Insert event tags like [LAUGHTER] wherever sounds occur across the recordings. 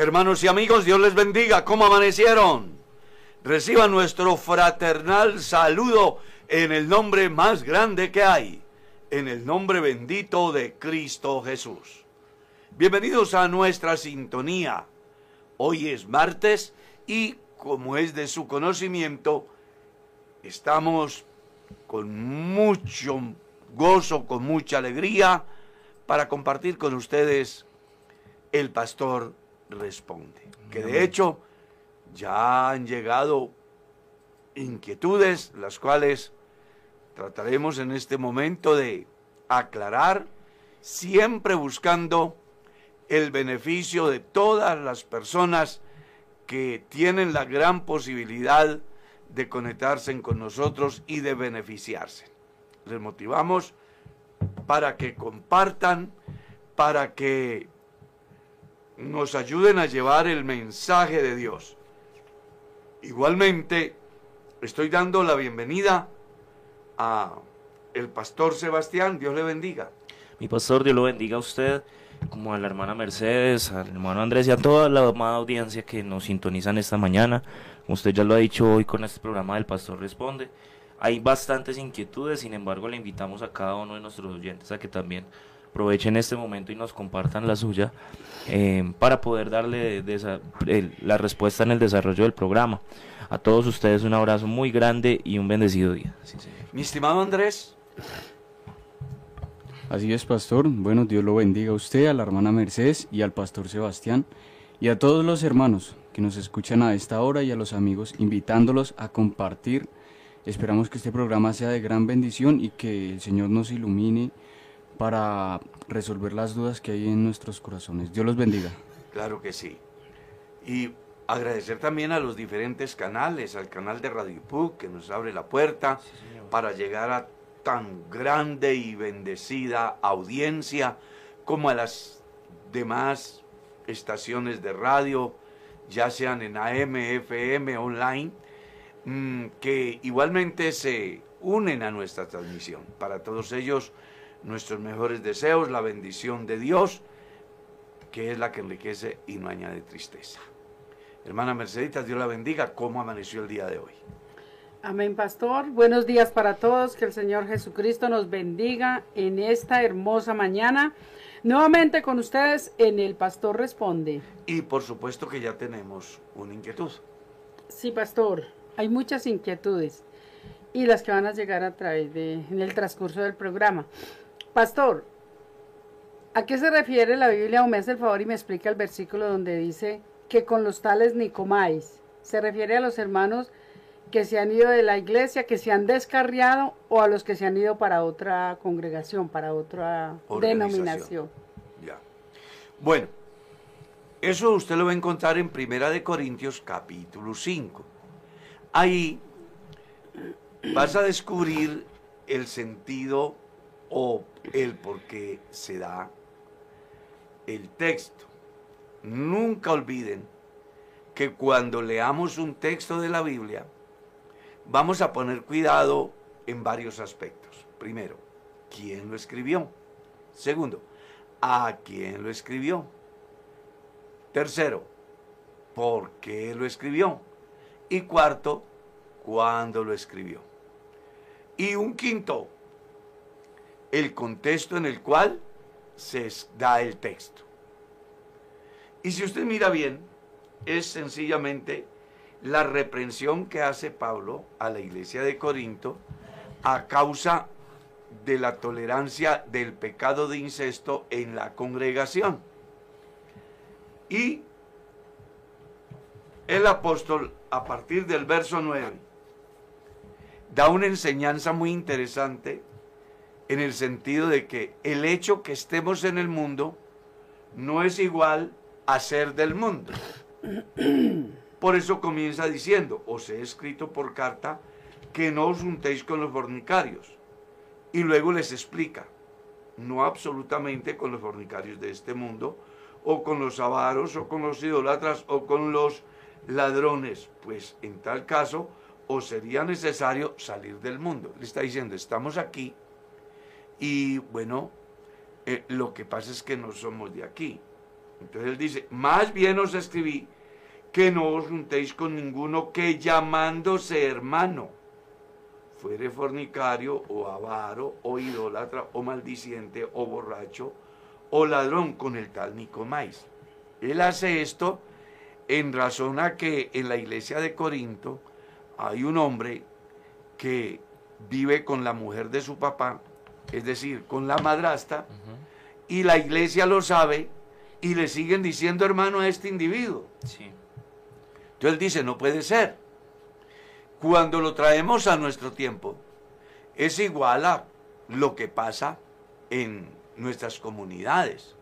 Hermanos y amigos, Dios les bendiga. ¿Cómo amanecieron? Reciban nuestro fraternal saludo en el nombre más grande que hay, en el nombre bendito de Cristo Jesús. Bienvenidos a nuestra sintonía. Hoy es martes y, como es de su conocimiento, estamos con mucho gozo, con mucha alegría, para compartir con ustedes el pastor responde. Que de hecho ya han llegado inquietudes, las cuales trataremos en este momento de aclarar, siempre buscando el beneficio de todas las personas que tienen la gran posibilidad de conectarse con nosotros y de beneficiarse. Les motivamos para que compartan, para que nos ayuden a llevar el mensaje de Dios. Igualmente, estoy dando la bienvenida a el pastor Sebastián, Dios le bendiga. Mi pastor, Dios lo bendiga a usted, como a la hermana Mercedes, al hermano Andrés y a toda la amada audiencia que nos sintonizan esta mañana. Usted ya lo ha dicho hoy con este programa del Pastor Responde, hay bastantes inquietudes, sin embargo le invitamos a cada uno de nuestros oyentes a que también aprovechen este momento y nos compartan la suya eh, para poder darle la respuesta en el desarrollo del programa. A todos ustedes un abrazo muy grande y un bendecido día. Mi estimado Andrés. Así es, pastor. Bueno, Dios lo bendiga a usted, a la hermana Mercedes y al pastor Sebastián y a todos los hermanos que nos escuchan a esta hora y a los amigos, invitándolos a compartir. Esperamos que este programa sea de gran bendición y que el Señor nos ilumine para resolver las dudas que hay en nuestros corazones. Dios los bendiga. Claro que sí. Y agradecer también a los diferentes canales, al canal de Radio Puc que nos abre la puerta para llegar a tan grande y bendecida audiencia como a las demás estaciones de radio, ya sean en AM, FM, online, mm, que igualmente se unen a nuestra transmisión. Para todos ellos, nuestros mejores deseos, la bendición de Dios, que es la que enriquece y no añade tristeza. Hermana Mercedita, Dios la bendiga. ¿Cómo amaneció el día de hoy? Amén, pastor. Buenos días para todos. Que el Señor Jesucristo nos bendiga en esta hermosa mañana. Nuevamente con ustedes en El Pastor Responde. Y por supuesto que ya tenemos una inquietud. Sí, pastor. Hay muchas inquietudes y las que van a llegar a través de en el transcurso del programa. Pastor, ¿a qué se refiere la Biblia? O me hace el favor y me explica el versículo donde dice que con los tales ni comáis. ¿Se refiere a los hermanos que se han ido de la iglesia, que se han descarriado o a los que se han ido para otra congregación, para otra denominación? Ya. Bueno, eso usted lo va a encontrar en Primera de Corintios capítulo 5. Ahí vas a descubrir el sentido o el por qué se da el texto. Nunca olviden que cuando leamos un texto de la Biblia, vamos a poner cuidado en varios aspectos. Primero, ¿quién lo escribió? Segundo, ¿a quién lo escribió? Tercero, ¿por qué lo escribió? Y cuarto, ¿cuándo lo escribió? Y un quinto, el contexto en el cual se da el texto. Y si usted mira bien, es sencillamente la reprensión que hace Pablo a la iglesia de Corinto a causa de la tolerancia del pecado de incesto en la congregación. Y el apóstol, a partir del verso 9, da una enseñanza muy interesante en el sentido de que el hecho que estemos en el mundo no es igual a ser del mundo. [CLEARS THROAT] Por eso comienza diciendo, os he escrito por carta que no os juntéis con los fornicarios. Y luego les explica, no absolutamente con los fornicarios de este mundo, o con los avaros, o con los idolatras, o con los ladrones, pues en tal caso os sería necesario salir del mundo. Le está diciendo, estamos aquí y bueno, eh, lo que pasa es que no somos de aquí. Entonces él dice, más bien os escribí que no os juntéis con ninguno que llamándose hermano fuere fornicario o avaro o idólatra o maldiciente o borracho o ladrón con el tal ni comáis. Él hace esto en razón a que en la iglesia de Corinto hay un hombre que vive con la mujer de su papá, es decir, con la madrasta, y la iglesia lo sabe y le siguen diciendo hermano a este individuo. Sí. Entonces él dice, no puede ser. Cuando lo traemos a nuestro tiempo, es igual a lo que pasa en nuestras comunidades.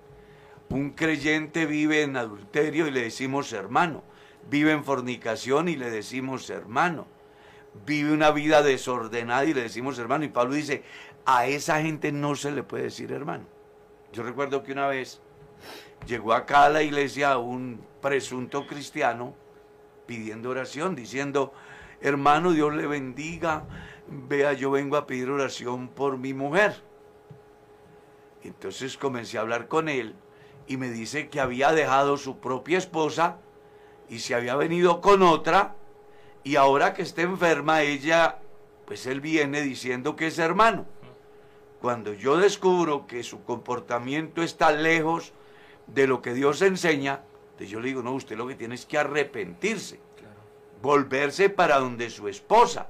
Un creyente vive en adulterio y le decimos hermano. Vive en fornicación y le decimos hermano. Vive una vida desordenada y le decimos hermano. Y Pablo dice, a esa gente no se le puede decir hermano. Yo recuerdo que una vez llegó acá a la iglesia un presunto cristiano pidiendo oración, diciendo, hermano, Dios le bendiga, vea, yo vengo a pedir oración por mi mujer. Entonces comencé a hablar con él y me dice que había dejado su propia esposa y se había venido con otra y ahora que está enferma ella, pues él viene diciendo que es hermano. Cuando yo descubro que su comportamiento está lejos de lo que Dios enseña, entonces yo le digo, no, usted lo que tiene es que arrepentirse, volverse para donde su esposa,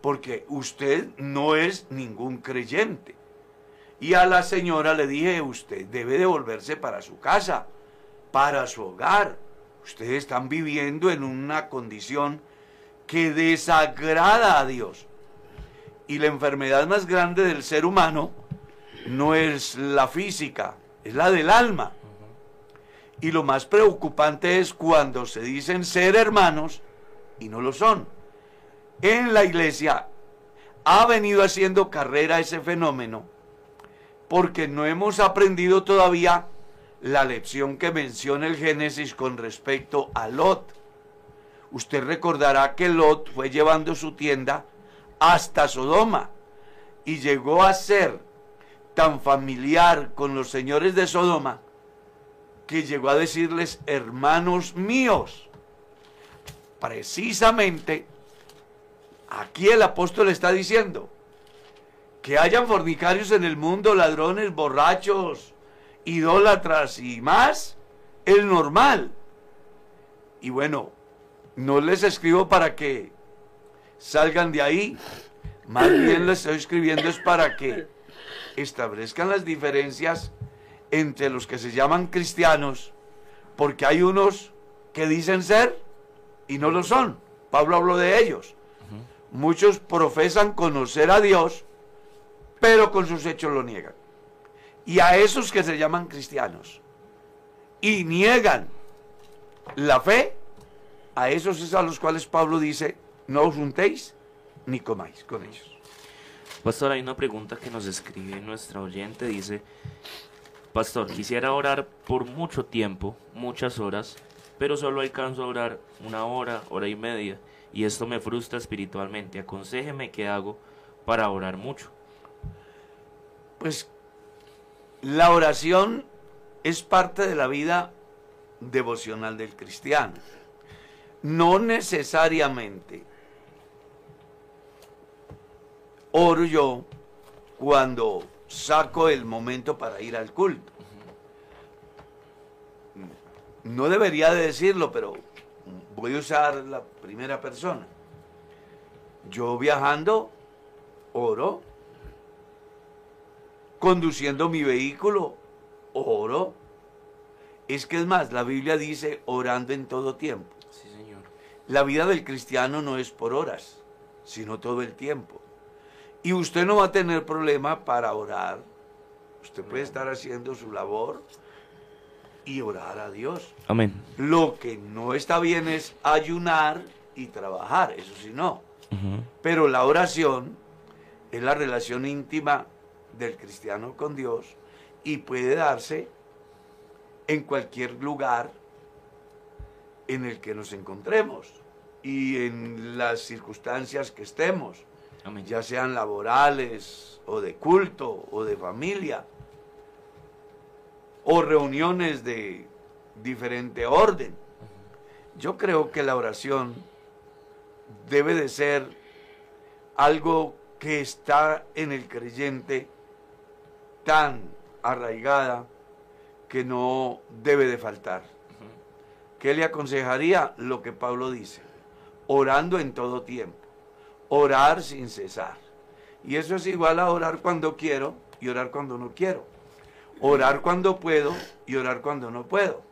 porque usted no es ningún creyente. Y a la señora le dije, usted debe de volverse para su casa, para su hogar. Ustedes están viviendo en una condición que desagrada a Dios. Y la enfermedad más grande del ser humano no es la física, es la del alma. Y lo más preocupante es cuando se dicen ser hermanos y no lo son. En la iglesia ha venido haciendo carrera ese fenómeno porque no hemos aprendido todavía la lección que menciona el Génesis con respecto a Lot. Usted recordará que Lot fue llevando su tienda hasta Sodoma y llegó a ser tan familiar con los señores de Sodoma que llegó a decirles, hermanos míos, precisamente aquí el apóstol está diciendo que hayan fornicarios en el mundo, ladrones, borrachos, idólatras y más, el normal. Y bueno, no les escribo para que salgan de ahí, más bien les estoy escribiendo es para que establezcan las diferencias entre los que se llaman cristianos, porque hay unos que dicen ser y no lo son. Pablo habló de ellos. Muchos profesan conocer a Dios, pero con sus hechos lo niegan. Y a esos que se llaman cristianos y niegan la fe, a esos es a los cuales Pablo dice, no os juntéis ni comáis con ellos. Pastor, hay una pregunta que nos escribe nuestra oyente, dice, Pastor, quisiera orar por mucho tiempo, muchas horas, pero solo alcanzo a orar una hora, hora y media, y esto me frustra espiritualmente. Aconsejeme qué hago para orar mucho. Pues la oración es parte de la vida devocional del cristiano. No necesariamente oro yo cuando saco el momento para ir al culto. No debería de decirlo, pero voy a usar la primera persona. Yo viajando, oro. Conduciendo mi vehículo, oro. Es que es más, la Biblia dice orando en todo tiempo. Sí, Señor. La vida del cristiano no es por horas, sino todo el tiempo. Y usted no va a tener problema para orar. Usted puede estar haciendo su labor y orar a Dios. Amén. Lo que no está bien es ayunar y trabajar, eso sí no. Pero la oración es la relación íntima del cristiano con Dios y puede darse en cualquier lugar en el que nos encontremos y en las circunstancias que estemos, Amén. ya sean laborales o de culto o de familia o reuniones de diferente orden. Yo creo que la oración debe de ser algo que está en el creyente tan arraigada que no debe de faltar. ¿Qué le aconsejaría? Lo que Pablo dice, orando en todo tiempo, orar sin cesar. Y eso es igual a orar cuando quiero y orar cuando no quiero. Orar cuando puedo y orar cuando no puedo.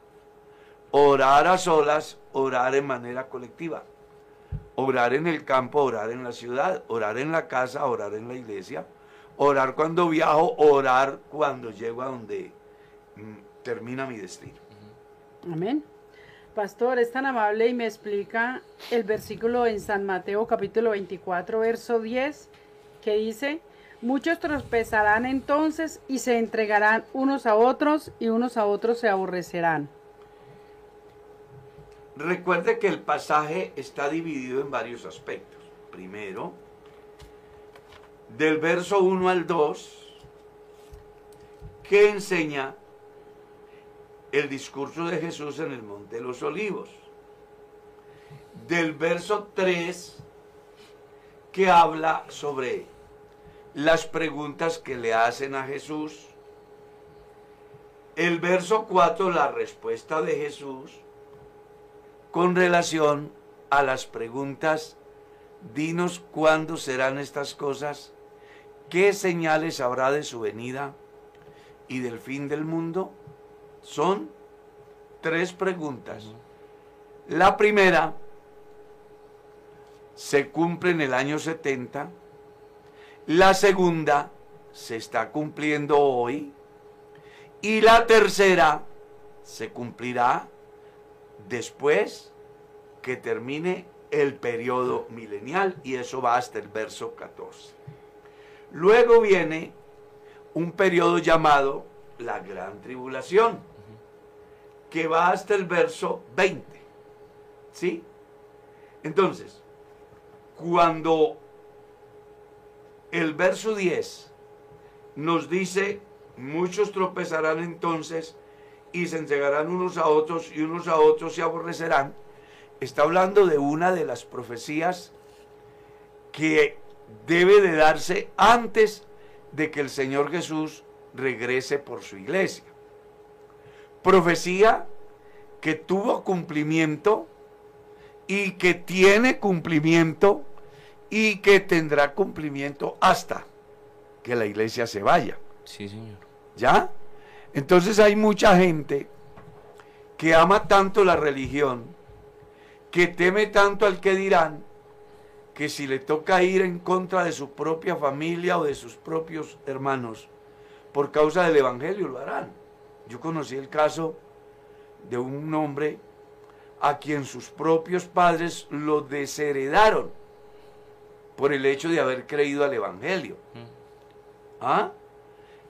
Orar a solas, orar en manera colectiva. Orar en el campo, orar en la ciudad, orar en la casa, orar en la iglesia. Orar cuando viajo, orar cuando llego a donde mm, termina mi destino. Amén. Pastor, es tan amable y me explica el versículo en San Mateo capítulo 24, verso 10, que dice, muchos tropezarán entonces y se entregarán unos a otros y unos a otros se aborrecerán. Recuerde que el pasaje está dividido en varios aspectos. Primero, del verso 1 al 2, que enseña el discurso de Jesús en el Monte de los Olivos. Del verso 3, que habla sobre las preguntas que le hacen a Jesús. El verso 4, la respuesta de Jesús con relación a las preguntas, dinos cuándo serán estas cosas, qué señales habrá de su venida y del fin del mundo. Son tres preguntas. La primera se cumple en el año 70. La segunda se está cumpliendo hoy. Y la tercera se cumplirá después que termine el periodo milenial y eso va hasta el verso 14. Luego viene un periodo llamado la gran tribulación, que va hasta el verso 20. ¿Sí? Entonces, cuando el verso 10 nos dice, muchos tropezarán entonces y se entregarán unos a otros y unos a otros se aborrecerán, está hablando de una de las profecías que debe de darse antes de que el Señor Jesús regrese por su iglesia. Profecía que tuvo cumplimiento y que tiene cumplimiento y que tendrá cumplimiento hasta que la iglesia se vaya. Sí, señor. ¿Ya? Entonces hay mucha gente que ama tanto la religión, que teme tanto al que dirán, que si le toca ir en contra de su propia familia o de sus propios hermanos, por causa del Evangelio lo harán. Yo conocí el caso de un hombre a quien sus propios padres lo desheredaron por el hecho de haber creído al Evangelio. Mm. ¿Ah?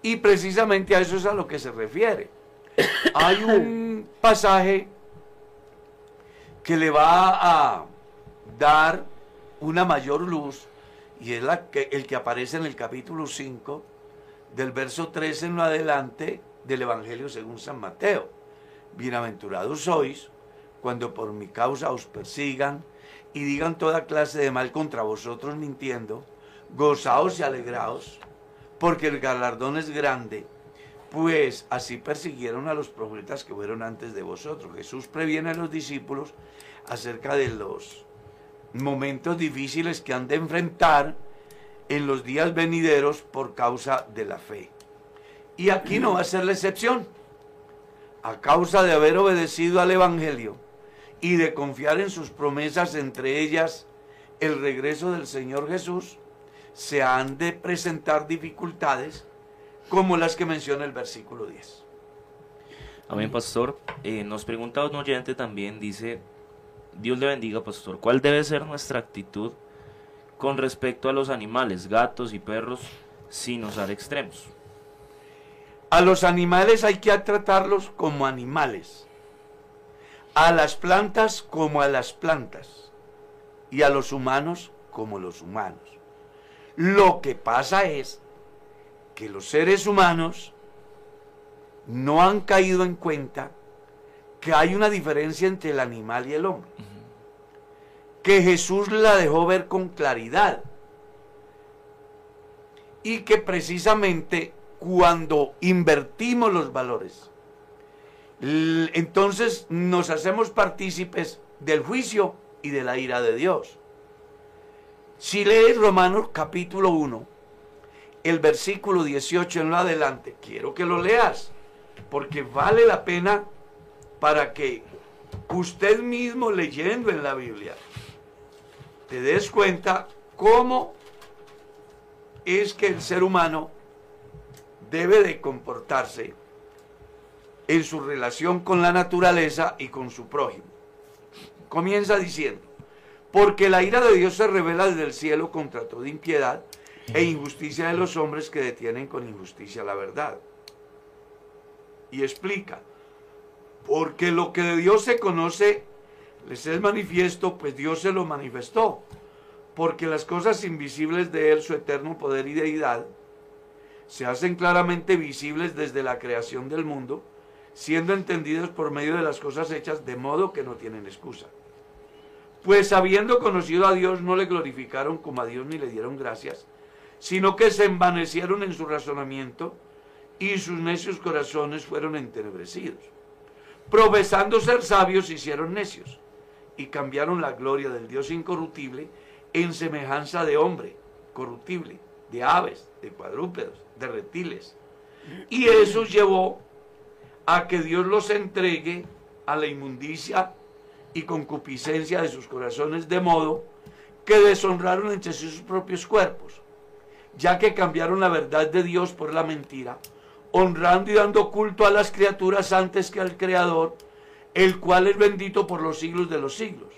Y precisamente a eso es a lo que se refiere. [COUGHS] Hay un pasaje que le va a dar una mayor luz y es la que, el que aparece en el capítulo 5 del verso 13 en lo adelante del Evangelio según San Mateo. Bienaventurados sois cuando por mi causa os persigan y digan toda clase de mal contra vosotros mintiendo, gozaos y alegraos porque el galardón es grande, pues así persiguieron a los profetas que fueron antes de vosotros. Jesús previene a los discípulos acerca de los momentos difíciles que han de enfrentar en los días venideros por causa de la fe. Y aquí no va a ser la excepción. A causa de haber obedecido al Evangelio y de confiar en sus promesas, entre ellas el regreso del Señor Jesús, se han de presentar dificultades como las que menciona el versículo 10. Amén, pastor. Eh, nos pregunta un oyente también, dice, Dios le bendiga, pastor, ¿cuál debe ser nuestra actitud con respecto a los animales, gatos y perros, sin usar extremos? A los animales hay que tratarlos como animales, a las plantas como a las plantas y a los humanos como los humanos. Lo que pasa es que los seres humanos no han caído en cuenta que hay una diferencia entre el animal y el hombre. Que Jesús la dejó ver con claridad. Y que precisamente cuando invertimos los valores, entonces nos hacemos partícipes del juicio y de la ira de Dios. Si lees Romanos capítulo 1, el versículo 18 en lo adelante, quiero que lo leas, porque vale la pena para que usted mismo leyendo en la Biblia te des cuenta cómo es que el ser humano debe de comportarse en su relación con la naturaleza y con su prójimo. Comienza diciendo, porque la ira de Dios se revela desde el cielo contra toda impiedad e injusticia de los hombres que detienen con injusticia la verdad. Y explica, porque lo que de Dios se conoce les es manifiesto, pues Dios se lo manifestó, porque las cosas invisibles de Él, su eterno poder y deidad, se hacen claramente visibles desde la creación del mundo, siendo entendidas por medio de las cosas hechas de modo que no tienen excusa. Pues habiendo conocido a Dios no le glorificaron como a Dios ni le dieron gracias, sino que se envanecieron en su razonamiento y sus necios corazones fueron entenebrecidos. Profesando ser sabios, hicieron necios y cambiaron la gloria del Dios incorruptible en semejanza de hombre corruptible, de aves, de cuadrúpedos, de reptiles. Y eso llevó a que Dios los entregue a la inmundicia y concupiscencia de sus corazones, de modo que deshonraron entre sí sus propios cuerpos, ya que cambiaron la verdad de Dios por la mentira, honrando y dando culto a las criaturas antes que al Creador, el cual es bendito por los siglos de los siglos.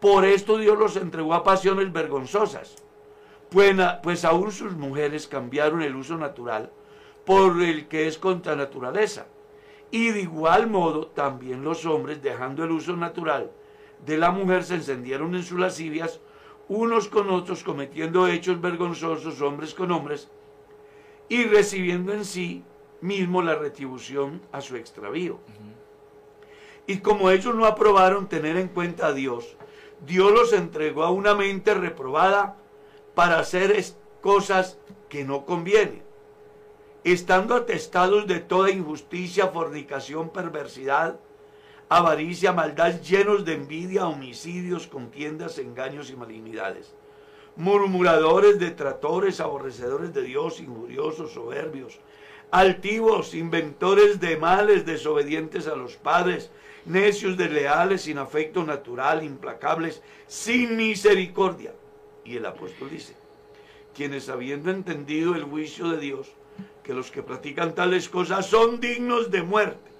Por esto Dios los entregó a pasiones vergonzosas, pues, pues aún sus mujeres cambiaron el uso natural por el que es contra naturaleza y de igual modo también los hombres, dejando el uso natural de la mujer, se encendieron en sus lascivias unos con otros, cometiendo hechos vergonzosos hombres con hombres, y recibiendo en sí mismo la retribución a su extravío. Y como ellos no aprobaron tener en cuenta a Dios, Dios los entregó a una mente reprobada para hacer cosas que no convienen estando atestados de toda injusticia, fornicación, perversidad, avaricia, maldad, llenos de envidia, homicidios, contiendas, engaños y malignidades, murmuradores, detratores, aborrecedores de Dios, injuriosos, soberbios, altivos, inventores de males, desobedientes a los padres, necios, desleales, sin afecto natural, implacables, sin misericordia. Y el apóstol dice, quienes habiendo entendido el juicio de Dios, que los que practican tales cosas son dignos de muerte.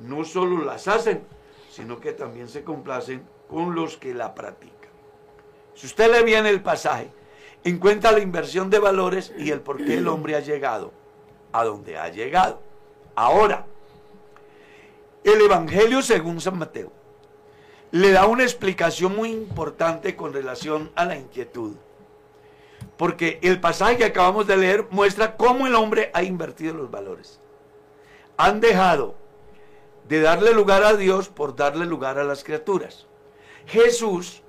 No solo las hacen, sino que también se complacen con los que la practican. Si usted le viene el pasaje, encuentra la inversión de valores y el por qué el hombre ha llegado a donde ha llegado. Ahora, el Evangelio según San Mateo le da una explicación muy importante con relación a la inquietud. Porque el pasaje que acabamos de leer muestra cómo el hombre ha invertido los valores. Han dejado de darle lugar a Dios por darle lugar a las criaturas. Jesús,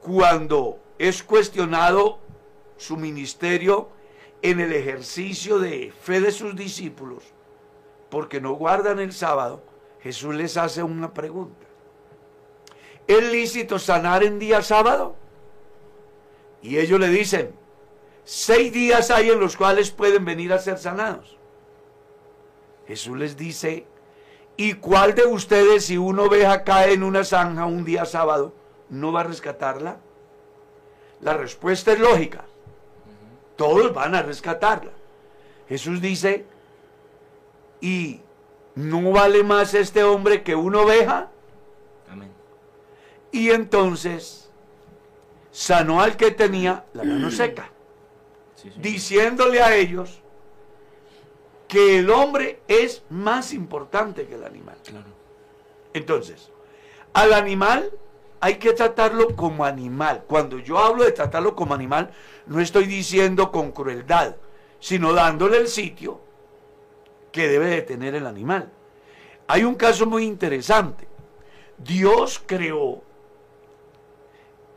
cuando es cuestionado su ministerio en el ejercicio de fe de sus discípulos, porque no guardan el sábado, Jesús les hace una pregunta. ¿Es lícito sanar en día sábado? Y ellos le dicen, Seis días hay en los cuales pueden venir a ser sanados. Jesús les dice, ¿y cuál de ustedes si una oveja cae en una zanja un día sábado, no va a rescatarla? La respuesta es lógica. Todos van a rescatarla. Jesús dice, ¿y no vale más este hombre que una oveja? Y entonces sanó al que tenía la mano [CLEARS THROAT] seca diciéndole a ellos que el hombre es más importante que el animal. Entonces, al animal hay que tratarlo como animal. Cuando yo hablo de tratarlo como animal, no estoy diciendo con crueldad, sino dándole el sitio que debe de tener el animal. hay un caso muy interesante. Dios creó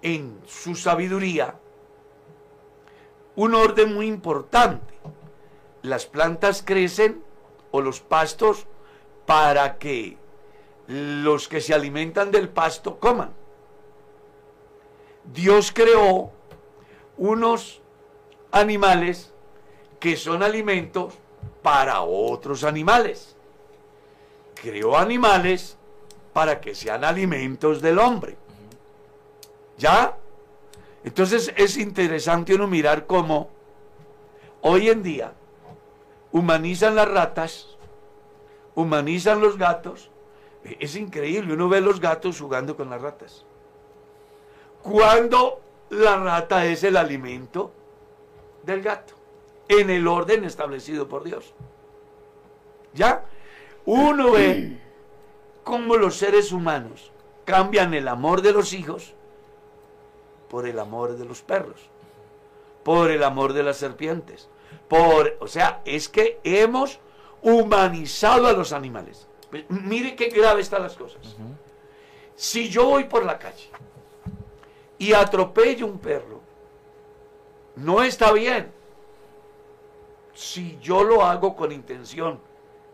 en su sabiduría un orden muy importante. Las plantas crecen o los pastos para que los que se alimentan del pasto coman. Dios creó unos animales que son alimentos para otros animales. Creó animales para que sean alimentos del hombre. ¿Ya? Entonces es interesante uno mirar cómo hoy en día humanizan las ratas, humanizan los gatos. Es increíble, uno ve los gatos jugando con las ratas. Cuando la rata es el alimento del gato, en el orden establecido por Dios. ¿Ya? Uno ve cómo los seres humanos cambian el amor de los hijos por el amor de los perros, por el amor de las serpientes, por, o sea, es que hemos humanizado a los animales. Mire qué grave están las cosas. Si yo voy por la calle y atropello un perro, no está bien. Si yo lo hago con intención,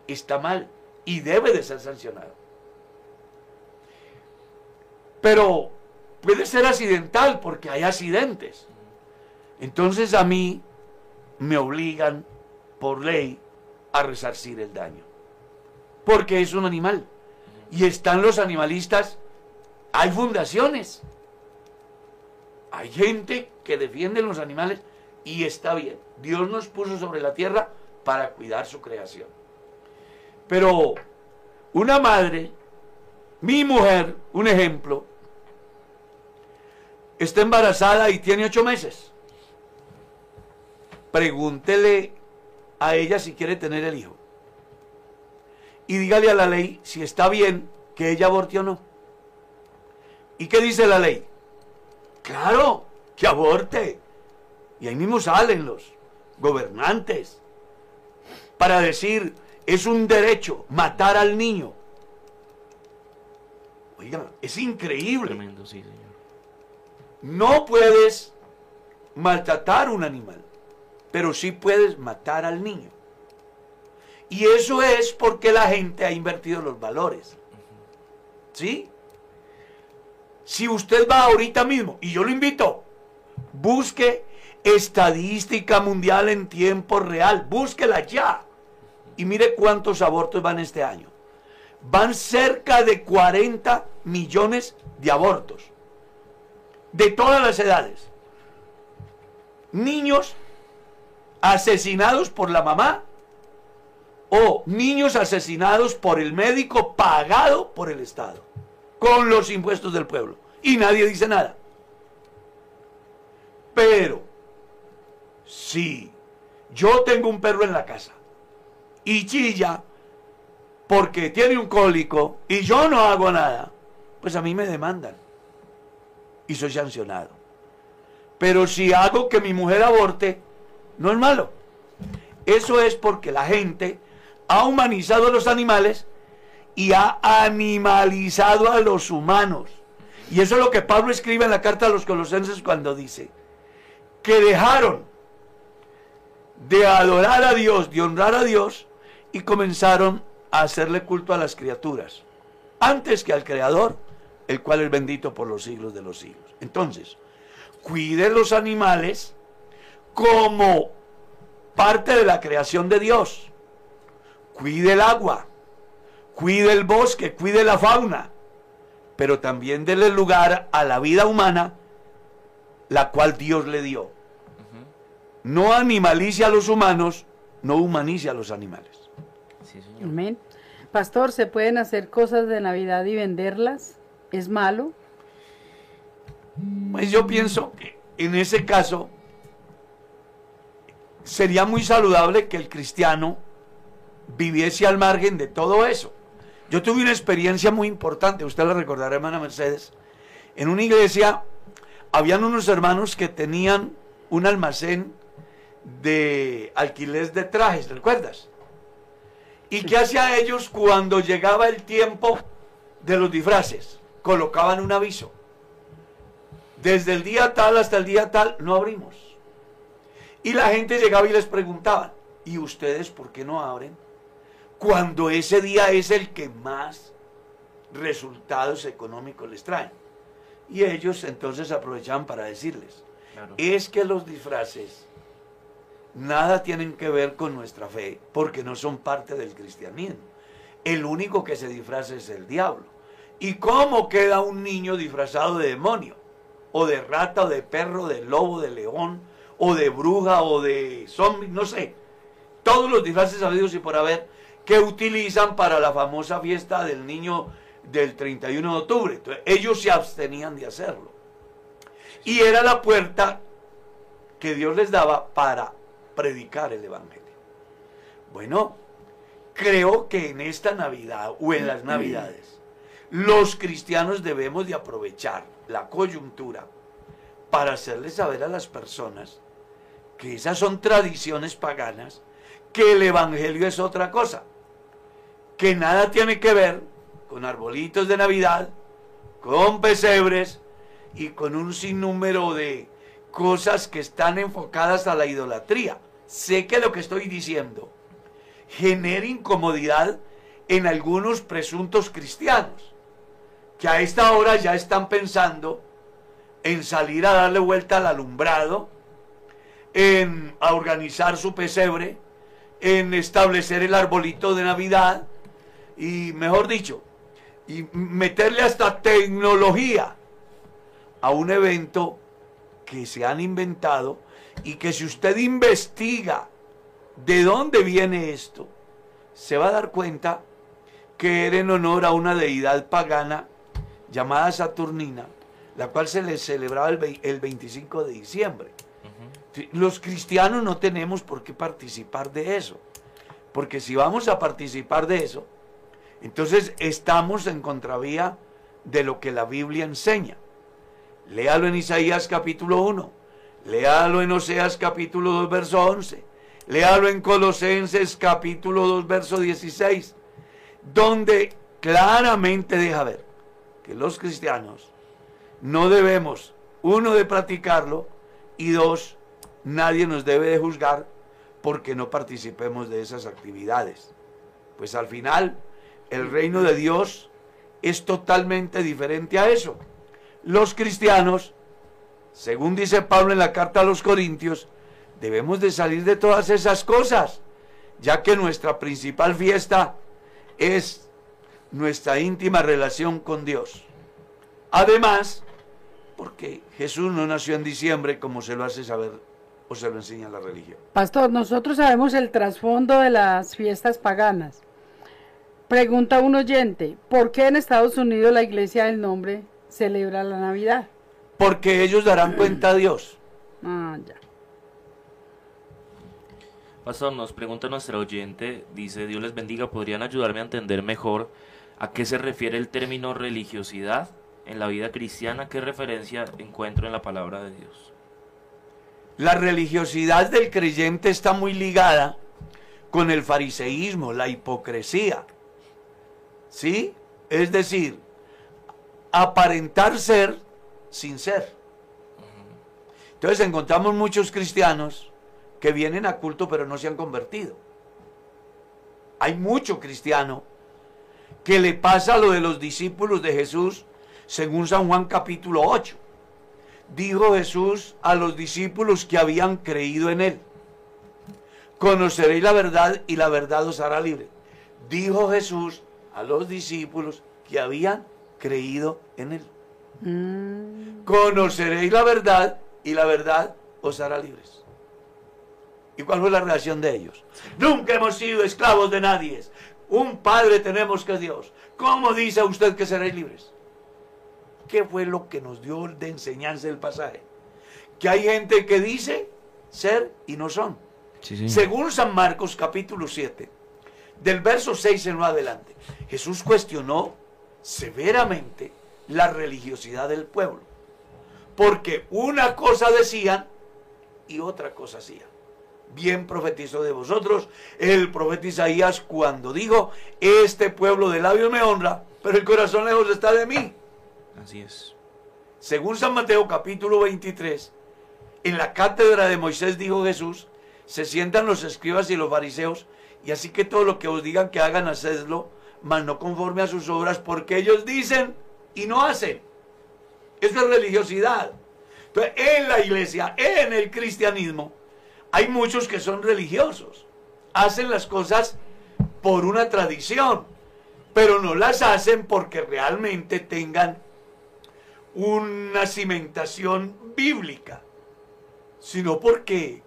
está mal y debe de ser sancionado. Pero puede ser accidental porque hay accidentes. Entonces a mí me obligan por ley a resarcir el daño. Porque es un animal. Y están los animalistas, hay fundaciones, hay gente que defiende los animales y está bien. Dios nos puso sobre la tierra para cuidar su creación. Pero una madre, mi mujer, un ejemplo, está embarazada y tiene ocho meses. Pregúntele a ella si quiere tener el hijo. Y dígale a la ley si está bien que ella aborte o no. ¿Y qué dice la ley? Claro, que aborte. Y ahí mismo salen los gobernantes para decir, es un derecho matar al niño. Oiga, es increíble. Tremendo, sí, señor. No puedes maltratar un animal, pero sí puedes matar al niño. Y eso es porque la gente ha invertido los valores. ¿Sí? Si usted va ahorita mismo, y yo lo invito, busque estadística mundial en tiempo real, búsquela ya. Y mire cuántos abortos van este año. Van cerca de 40 millones de abortos de todas las edades. Niños asesinados por la mamá o niños asesinados por el médico pagado por el Estado, con los impuestos del pueblo. Y nadie dice nada. Pero, si yo tengo un perro en la casa y chilla porque tiene un cólico y yo no hago nada, pues a mí me demandan y soy sancionado. Pero si hago que mi mujer aborte, no es malo. Eso es porque la gente ha humanizado a los animales y ha animalizado a los humanos. Y eso es lo que Pablo escribe en la carta a los colosenses cuando dice que dejaron de adorar a Dios, de honrar a Dios, y comenzaron a hacerle culto a las criaturas, antes que al Creador el cual es bendito por los siglos de los siglos. Entonces, cuide los animales como parte de la creación de Dios. Cuide el agua, cuide el bosque, cuide la fauna, pero también déle lugar a la vida humana, la cual Dios le dio. No animalice a los humanos, no humanice a los animales. Sí, señor. Amén. Pastor, ¿se pueden hacer cosas de Navidad y venderlas? ¿Es malo? Pues yo pienso que en ese caso sería muy saludable que el cristiano viviese al margen de todo eso. Yo tuve una experiencia muy importante, usted la recordará, hermana Mercedes. En una iglesia habían unos hermanos que tenían un almacén de alquiler de trajes, ¿recuerdas? ¿Y qué hacía ellos cuando llegaba el tiempo de los disfraces? Colocaban un aviso. Desde el día tal hasta el día tal no abrimos. Y la gente llegaba y les preguntaba, ¿y ustedes por qué no abren? Cuando ese día es el que más resultados económicos les traen. Y ellos entonces aprovechaban para decirles, es que los disfraces nada tienen que ver con nuestra fe, porque no son parte del cristianismo. El único que se disfraza es el diablo. ¿Y cómo queda un niño disfrazado de demonio? O de rata, o de perro, de lobo, de león, o de bruja, o de zombie, no sé. Todos los disfraces habidos y por haber que utilizan para la famosa fiesta del niño del 31 de octubre. Entonces, ellos se abstenían de hacerlo. Y era la puerta que Dios les daba para predicar el Evangelio. Bueno, creo que en esta Navidad o en las Navidades, los cristianos debemos de aprovechar la coyuntura para hacerles saber a las personas que esas son tradiciones paganas, que el Evangelio es otra cosa, que nada tiene que ver con arbolitos de Navidad, con pesebres y con un sinnúmero de cosas que están enfocadas a la idolatría. Sé que lo que estoy diciendo genera incomodidad en algunos presuntos cristianos, que a esta hora ya están pensando en salir a darle vuelta al alumbrado, en a organizar su pesebre, en establecer el arbolito de Navidad y, mejor dicho, y meterle hasta tecnología a un evento que se han inventado y que si usted investiga de dónde viene esto, se va a dar cuenta que era en honor a una deidad pagana llamada Saturnina, la cual se le celebraba el, 25 de diciembre. Los cristianos no tenemos por qué participar de eso, porque si vamos a participar de eso, entonces estamos en contravía de lo que la Biblia enseña. Léalo en Isaías capítulo 1, léalo en Oseas capítulo 2 verso 11, léalo en Colosenses capítulo 2 verso 16, donde claramente deja ver los cristianos no debemos, uno, de practicarlo y dos, nadie nos debe de juzgar porque no participemos de esas actividades. Pues al final el reino de Dios es totalmente diferente a eso. Los cristianos, según dice Pablo en la carta a los Corintios, debemos de salir de todas esas cosas, ya que nuestra principal fiesta es nuestra íntima relación con Dios. Además, porque Jesús no nació en diciembre como se lo hace saber o se lo enseña la religión. Pastor, nosotros sabemos el trasfondo de las fiestas paganas. Pregunta un oyente, ¿por qué en Estados Unidos la iglesia del nombre celebra la Navidad? Porque ellos darán cuenta a Dios. Ah, ya. Pastor, nos pregunta nuestra oyente, dice, Dios les bendiga, ¿podrían ayudarme a entender mejor a qué se refiere el término religiosidad en la vida cristiana? ¿Qué referencia encuentro en la palabra de Dios? La religiosidad del creyente está muy ligada con el fariseísmo, la hipocresía. ¿Sí? Es decir, aparentar ser sin ser. Entonces encontramos muchos cristianos que vienen a culto pero no se han convertido. Hay mucho cristiano que le pasa lo de los discípulos de Jesús según San Juan capítulo 8. Dijo Jesús a los discípulos que habían creído en él, conoceréis la verdad y la verdad os hará libre. Dijo Jesús a los discípulos que habían creído en él. Mm. Conoceréis la verdad y la verdad os hará libres. ¿Y cuál fue la reacción de ellos? Nunca hemos sido esclavos de nadie. Un Padre tenemos que es Dios. ¿Cómo dice usted que seréis libres? ¿Qué fue lo que nos dio de enseñanza el pasaje? Que hay gente que dice ser y no son. Según San Marcos capítulo 7, del verso 6 en lo adelante, Jesús cuestionó severamente la religiosidad del pueblo. Porque una cosa decían y otra cosa hacían. Bien profetizó de vosotros el profeta Isaías cuando dijo, este pueblo de labios me honra, pero el corazón lejos está de mí. Así es. Según San Mateo capítulo 23, en la cátedra de Moisés dijo Jesús, se sientan los escribas y los fariseos, y así que todo lo que os digan que hagan, hacedlo, mas no conforme a sus obras, porque ellos dicen y no hacen. Eso es religiosidad. Entonces, en la iglesia, en el cristianismo, hay muchos que son religiosos. Hacen las cosas por una tradición, pero no las hacen porque realmente tengan una cimentación bíblica, sino porque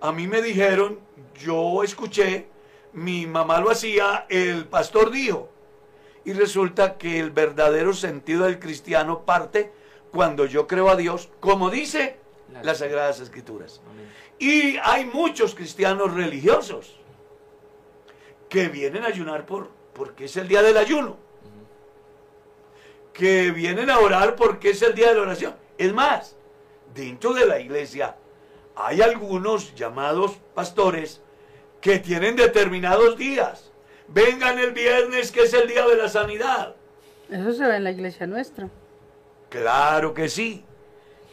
a mí me dijeron, yo escuché, mi mamá lo hacía, el pastor dijo. Y resulta que el verdadero sentido del cristiano parte cuando yo creo a Dios, como dice las Sagradas Escrituras. Y hay muchos cristianos religiosos que vienen a ayunar por, porque es el día del ayuno. Que vienen a orar porque es el día de la oración. Es más, dentro de la iglesia hay algunos llamados pastores que tienen determinados días. Vengan el viernes que es el día de la sanidad. Eso se ve en la iglesia nuestra. Claro que sí.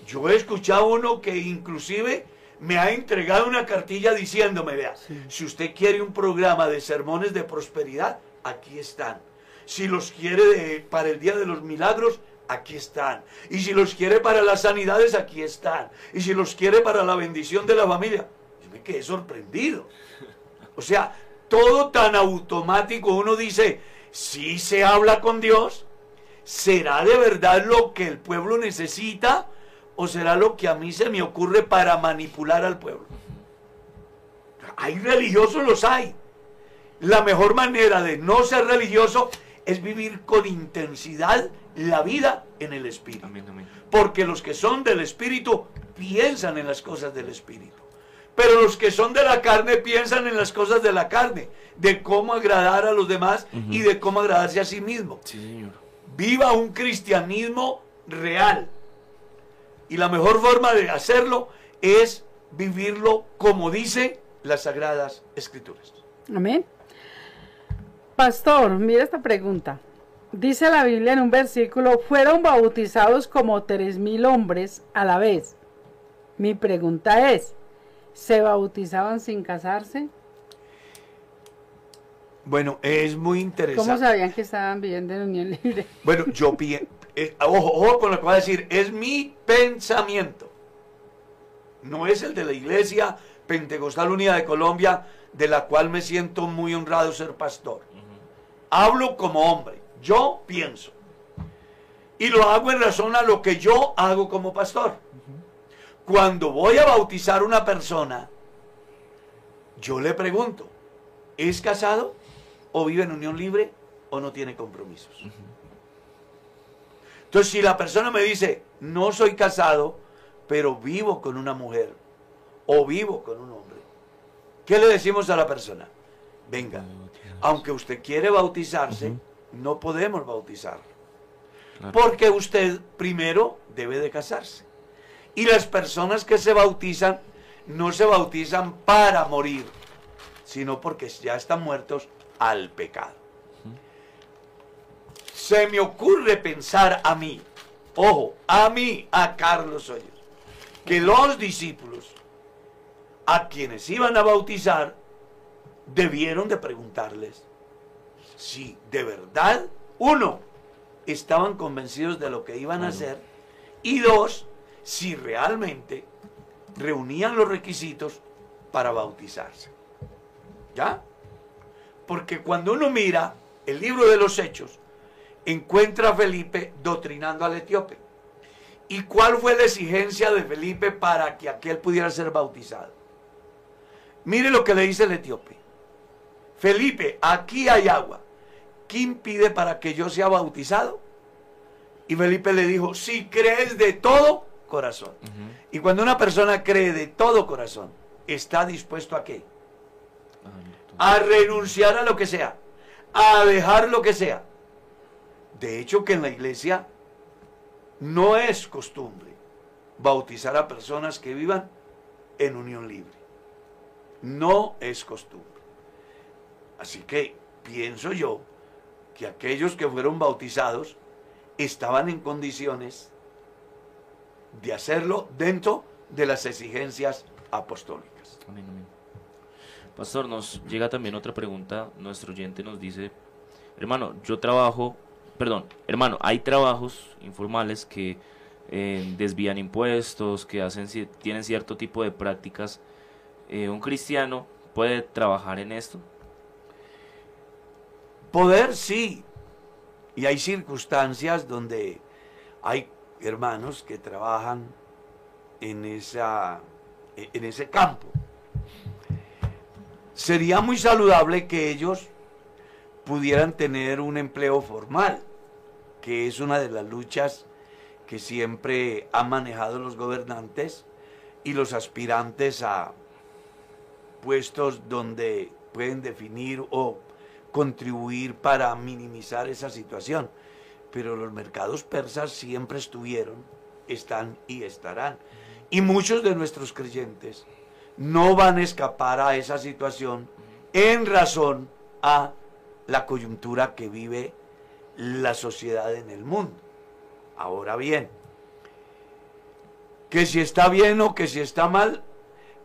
Yo he escuchado uno que inclusive me ha entregado una cartilla diciéndome, vea, si usted quiere un programa de sermones de prosperidad, aquí están. Si los quiere para el Día de los Milagros, aquí están. Y si los quiere para las sanidades, aquí están. Y si los quiere para la bendición de la familia, yo me quedé sorprendido. O sea, todo tan automático, uno dice, si se habla con Dios, ¿será de verdad lo que el pueblo necesita? ¿O será lo que a mí se me ocurre para manipular al pueblo? Hay religiosos, los hay. La mejor manera de no ser religioso es vivir con intensidad la vida en el Espíritu. Porque los que son del Espíritu piensan en las cosas del Espíritu. Pero los que son de la carne piensan en las cosas de la carne, de cómo agradar a los demás y de cómo agradarse a sí mismo. Viva un cristianismo real. Y la mejor forma de hacerlo es vivirlo como dice las sagradas escrituras. Amén. Pastor, mira esta pregunta. Dice la Biblia en un versículo, fueron bautizados como tres mil hombres a la vez. Mi pregunta es, ¿se bautizaban sin casarse? Bueno, es muy interesante. ¿Cómo sabían que estaban viviendo en unión libre? Bueno, yo ojo, ojo con lo que voy a decir, es mi pensamiento. No es el de la Iglesia Pentecostal Unida de Colombia, de la cual me siento muy honrado ser pastor. Hablo como hombre, yo pienso. Y lo hago en razón a lo que yo hago como pastor. Cuando voy a bautizar una persona, yo le pregunto, ¿es casado? o vive en unión libre o no tiene compromisos. Entonces, si la persona me dice, no soy casado, pero vivo con una mujer o vivo con un hombre, ¿qué le decimos a la persona? Venga, aunque usted quiere bautizarse, no podemos bautizar. Porque usted primero debe de casarse. Y las personas que se bautizan no se bautizan para morir, sino porque ya están muertos al pecado. Se me ocurre pensar a mí, ojo, a mí, a Carlos Hoyos, que los discípulos a quienes iban a bautizar debieron de preguntarles si de verdad, uno, estaban convencidos de lo que iban a hacer y dos, si realmente reunían los requisitos para bautizarse. ¿Ya? Porque cuando uno mira el libro de los Hechos, encuentra a Felipe doctrinando al etíope. ¿Y cuál fue la exigencia de Felipe para que aquel pudiera ser bautizado? Mire lo que le dice el etíope. Felipe, aquí hay agua. ¿Quién pide para que yo sea bautizado? Y Felipe le dijo, si crees de todo corazón. Y cuando una persona cree de todo corazón, está dispuesto a qué? a renunciar a lo que sea, a dejar lo que sea. De hecho que en la iglesia no es costumbre bautizar a personas que vivan en unión libre. no es costumbre. Así que pienso yo que aquellos que fueron bautizados estaban en condiciones de hacerlo dentro de las exigencias apostólicas. Amén, amén. Pastor, nos llega también otra pregunta. Nuestro oyente nos dice, hermano, yo trabajo, perdón, hermano, hay trabajos informales que eh, desvían impuestos, que hacen, tienen cierto tipo de prácticas. Eh, ¿Un cristiano puede trabajar en esto? Poder sí. Y hay circunstancias donde hay hermanos que trabajan en, esa, en ese campo. Sería muy saludable que ellos pudieran tener un empleo formal, que es una de las luchas que siempre han manejado los gobernantes y los aspirantes a puestos donde pueden definir o contribuir para minimizar esa situación. Pero los mercados persas siempre estuvieron, están y estarán. Y muchos de nuestros creyentes no van a escapar a esa situación en razón a la coyuntura que vive la sociedad en el mundo. Ahora bien, que si está bien o que si está mal,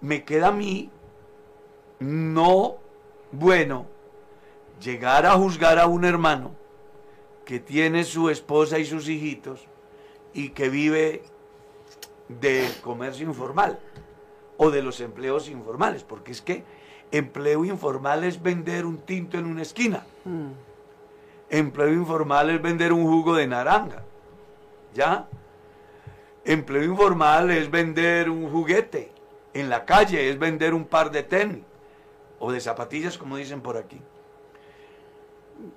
me queda a mí no bueno llegar a juzgar a un hermano que tiene su esposa y sus hijitos y que vive del comercio informal o de los empleos informales, porque es que empleo informal es vender un tinto en una esquina, Mm. empleo informal es vender un jugo de naranja, ¿ya? Empleo informal es vender un juguete en la calle, es vender un par de tenis o de zapatillas, como dicen por aquí.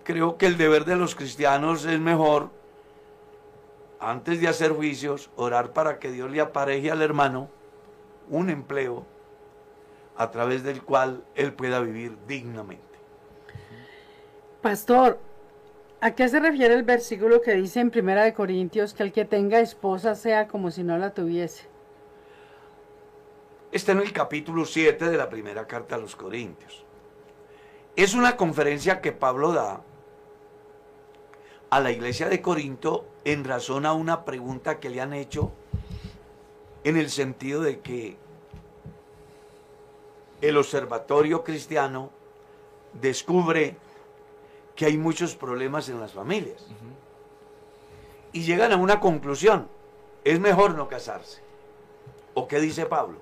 Creo que el deber de los cristianos es mejor, antes de hacer juicios, orar para que Dios le apareje al hermano un empleo a través del cual él pueda vivir dignamente. Pastor, ¿a qué se refiere el versículo que dice en Primera de Corintios que el que tenga esposa sea como si no la tuviese? Está en el capítulo 7 de la primera carta a los Corintios. Es una conferencia que Pablo da a la iglesia de Corinto en razón a una pregunta que le han hecho en el sentido de que el observatorio cristiano descubre que hay muchos problemas en las familias. Y llegan a una conclusión, es mejor no casarse. ¿O qué dice Pablo?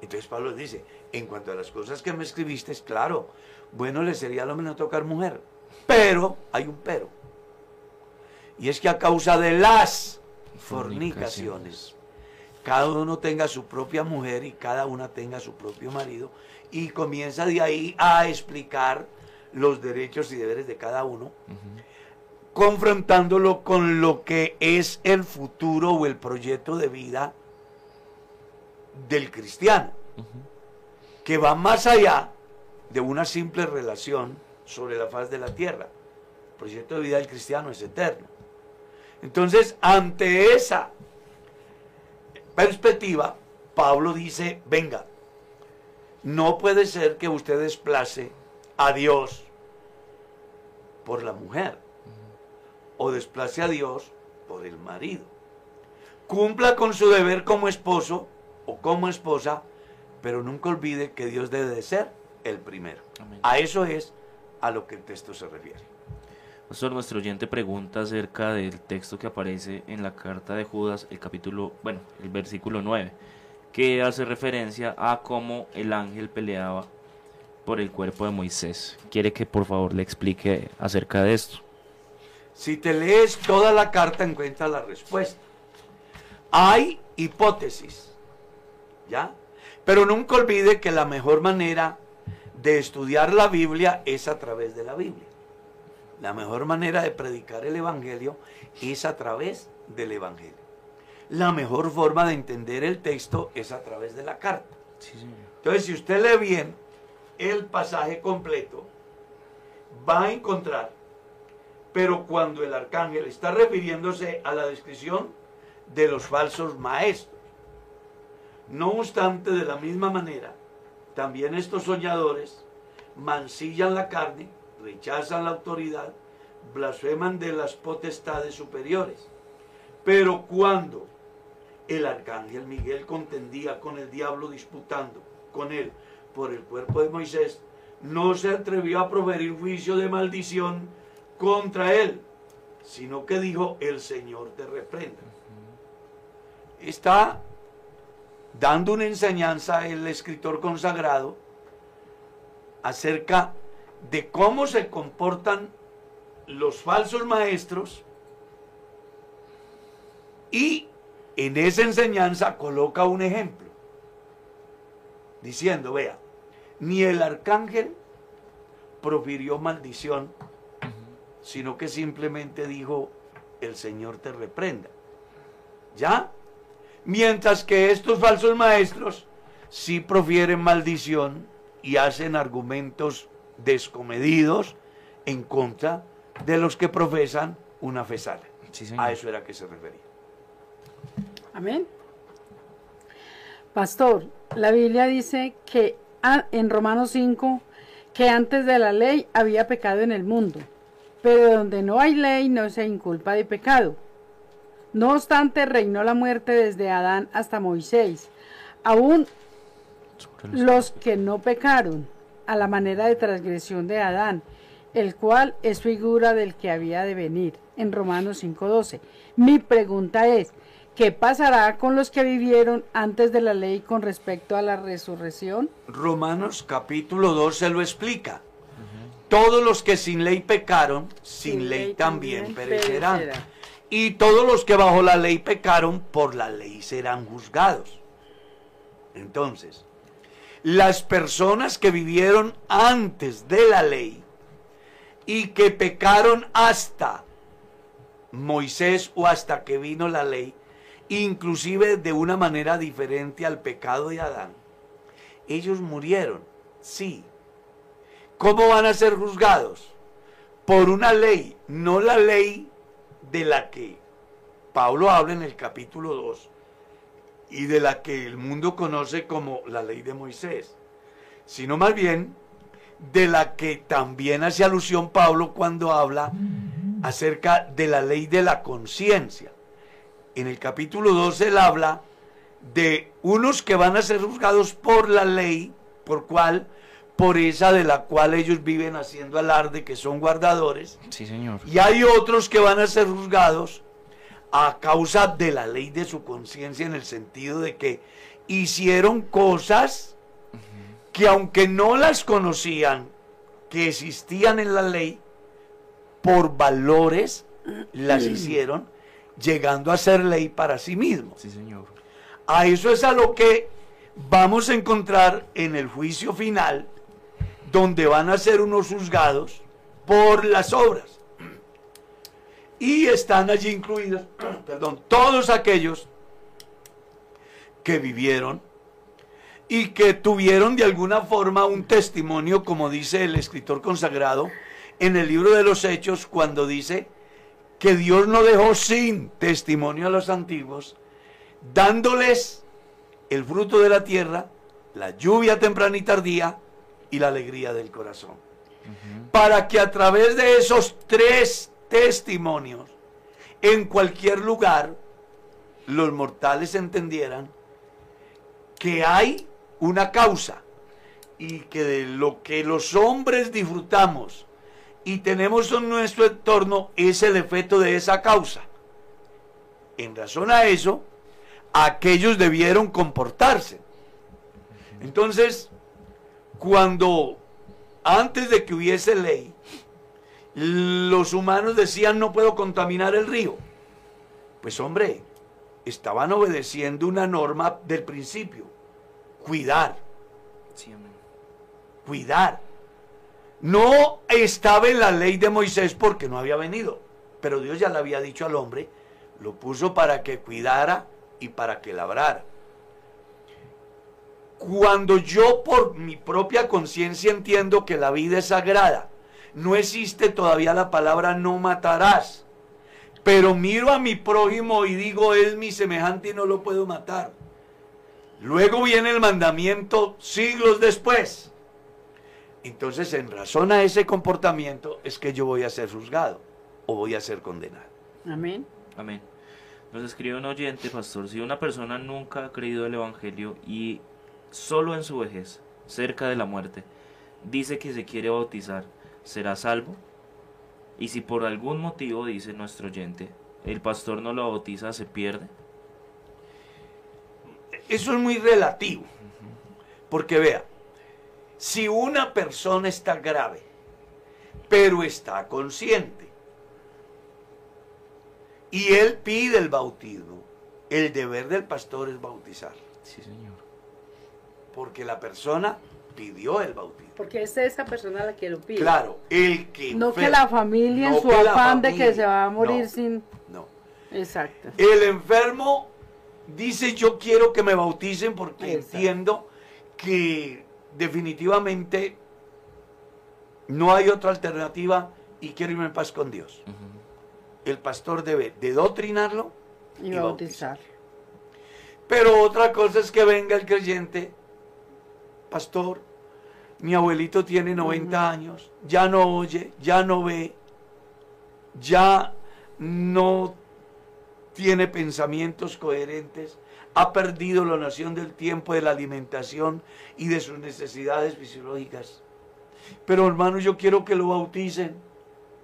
Entonces Pablo dice, en cuanto a las cosas que me escribiste, es claro, bueno le sería lo menos tocar mujer, pero hay un pero. Y es que a causa de las fornicaciones, cada uno tenga su propia mujer y cada una tenga su propio marido, y comienza de ahí a explicar los derechos y deberes de cada uno, confrontándolo con lo que es el futuro o el proyecto de vida del cristiano, que va más allá de una simple relación sobre la faz de la tierra. El proyecto de vida del cristiano es eterno. Entonces, ante esa perspectiva, Pablo dice, venga, no puede ser que usted desplace a Dios por la mujer o desplace a Dios por el marido. Cumpla con su deber como esposo o como esposa, pero nunca olvide que Dios debe de ser el primero. Amén. A eso es a lo que el texto se refiere. Nuestro oyente pregunta acerca del texto que aparece en la carta de Judas, el capítulo, bueno, el versículo 9, que hace referencia a cómo el ángel peleaba por el cuerpo de Moisés. ¿Quiere que por favor le explique acerca de esto? Si te lees toda la carta encuentras la respuesta. Hay hipótesis, ¿ya? Pero nunca olvide que la mejor manera de estudiar la Biblia es a través de la Biblia. La mejor manera de predicar el Evangelio es a través del Evangelio. La mejor forma de entender el texto es a través de la carta. Entonces, si usted lee bien el pasaje completo, va a encontrar, pero cuando el arcángel está refiriéndose a la descripción de los falsos maestros, no obstante, de la misma manera, también estos soñadores mancillan la carne, rechazan la autoridad, blasfeman de las potestades superiores. Pero cuando el arcángel Miguel contendía con el diablo disputando con él por el cuerpo de Moisés, no se atrevió a proferir juicio de maldición contra él, sino que dijo, el Señor te reprenda. Está dando una enseñanza el escritor consagrado acerca de cómo se comportan los falsos maestros y en esa enseñanza coloca un ejemplo, diciendo, vea, ni el arcángel profirió maldición, sino que simplemente dijo, el Señor te reprenda. ¿Ya? Mientras que estos falsos maestros sí profieren maldición y hacen argumentos descomedidos en contra de los que profesan una fe sana. a eso era que se refería. Amén. Pastor, la Biblia dice que en Romanos 5 que antes de la ley había pecado en el mundo, pero donde no hay ley no se inculpa de pecado. No obstante, reinó la muerte desde Adán hasta Moisés, aún los que no pecaron, a la manera de transgresión de Adán, el cual es figura del que había de venir, en Romanos 5.12. Mi pregunta es, ¿qué pasará con los que vivieron antes de la ley con respecto a la resurrección? Romanos capítulo 2 se lo explica. Todos los que sin ley pecaron, sin, ley, también, perecerán. Y todos los que bajo la ley pecaron, por la ley serán juzgados. Entonces, las personas que vivieron antes de la ley y que pecaron hasta Moisés o hasta que vino la ley, inclusive de una manera diferente al pecado de Adán, ellos murieron, sí. ¿Cómo van a ser juzgados? Por una ley, no la ley de la que Pablo habla en el capítulo 2 y de la que el mundo conoce como la ley de Moisés, sino más bien de la que también hace alusión Pablo cuando habla acerca de la ley de la conciencia. En el capítulo 2 él habla de unos que van a ser juzgados por la ley, por cual, por esa de la cual ellos viven haciendo alarde, que son guardadores. Sí, señor. Y hay otros que van a ser juzgados a causa de la ley de su conciencia en el sentido de que hicieron cosas que aunque no las conocían, que existían en la ley, por valores las hicieron, llegando a ser ley para sí mismos. Sí, señor. A eso es a lo que vamos a encontrar en el juicio final, donde van a ser unos juzgados por las obras. Y están allí incluidos, [CLEARS THROAT] perdón, todos aquellos que vivieron y que tuvieron de alguna forma un testimonio, como dice el escritor consagrado en el libro de los Hechos, cuando dice que Dios no dejó sin testimonio a los antiguos, dándoles el fruto de la tierra, la lluvia temprana y tardía y la alegría del corazón. Para que a través de esos tres testimonios, en cualquier lugar, los mortales entendieran que hay una causa y que de lo que los hombres disfrutamos y tenemos en nuestro entorno es el efecto de esa causa. En razón a eso, aquellos debieron comportarse. Entonces, cuando antes de que hubiese ley, los humanos decían no puedo contaminar el río, pues hombre, estaban obedeciendo una norma del principio, cuidar. Cuidar. No estaba en la ley de Moisés porque no había venido, pero Dios ya le había dicho al hombre, lo puso para que cuidara y para que labrara. Cuando yo por mi propia conciencia entiendo que la vida es sagrada, no existe todavía la palabra no matarás, pero miro a mi prójimo y digo es mi semejante y no lo puedo matar. Luego viene el mandamiento siglos después. Entonces, en razón a ese comportamiento es que yo voy a ser juzgado o voy a ser condenado. Amén. Amén. Nos escribe un oyente, pastor, si una persona nunca ha creído el Evangelio y solo en su vejez, cerca de la muerte, dice que se quiere bautizar, ¿será salvo? Y si por algún motivo, dice nuestro oyente, el pastor no lo bautiza, ¿se pierde? Eso es muy relativo. Porque vea, si una persona está grave, pero está consciente, y él pide el bautismo, el deber del pastor es bautizar. Sí, señor. Porque la persona pidió el bautismo. Porque es esa persona la que lo pide. Claro, el que... No que la familia en su afán de que se va a morir No, sin... No. Exacto. El enfermo dice yo quiero que me bauticen porque Exacto. entiendo que definitivamente no hay otra alternativa y quiero irme en paz con Dios. El pastor debe de doctrinarlo Y, y bautizar. Pero otra cosa es que venga el creyente, pastor, mi abuelito tiene 90 años, ya no oye, ya no ve, ya no tiene pensamientos coherentes, ha perdido la noción del tiempo, de la alimentación y de sus necesidades fisiológicas. Pero hermano, yo quiero que lo bauticen.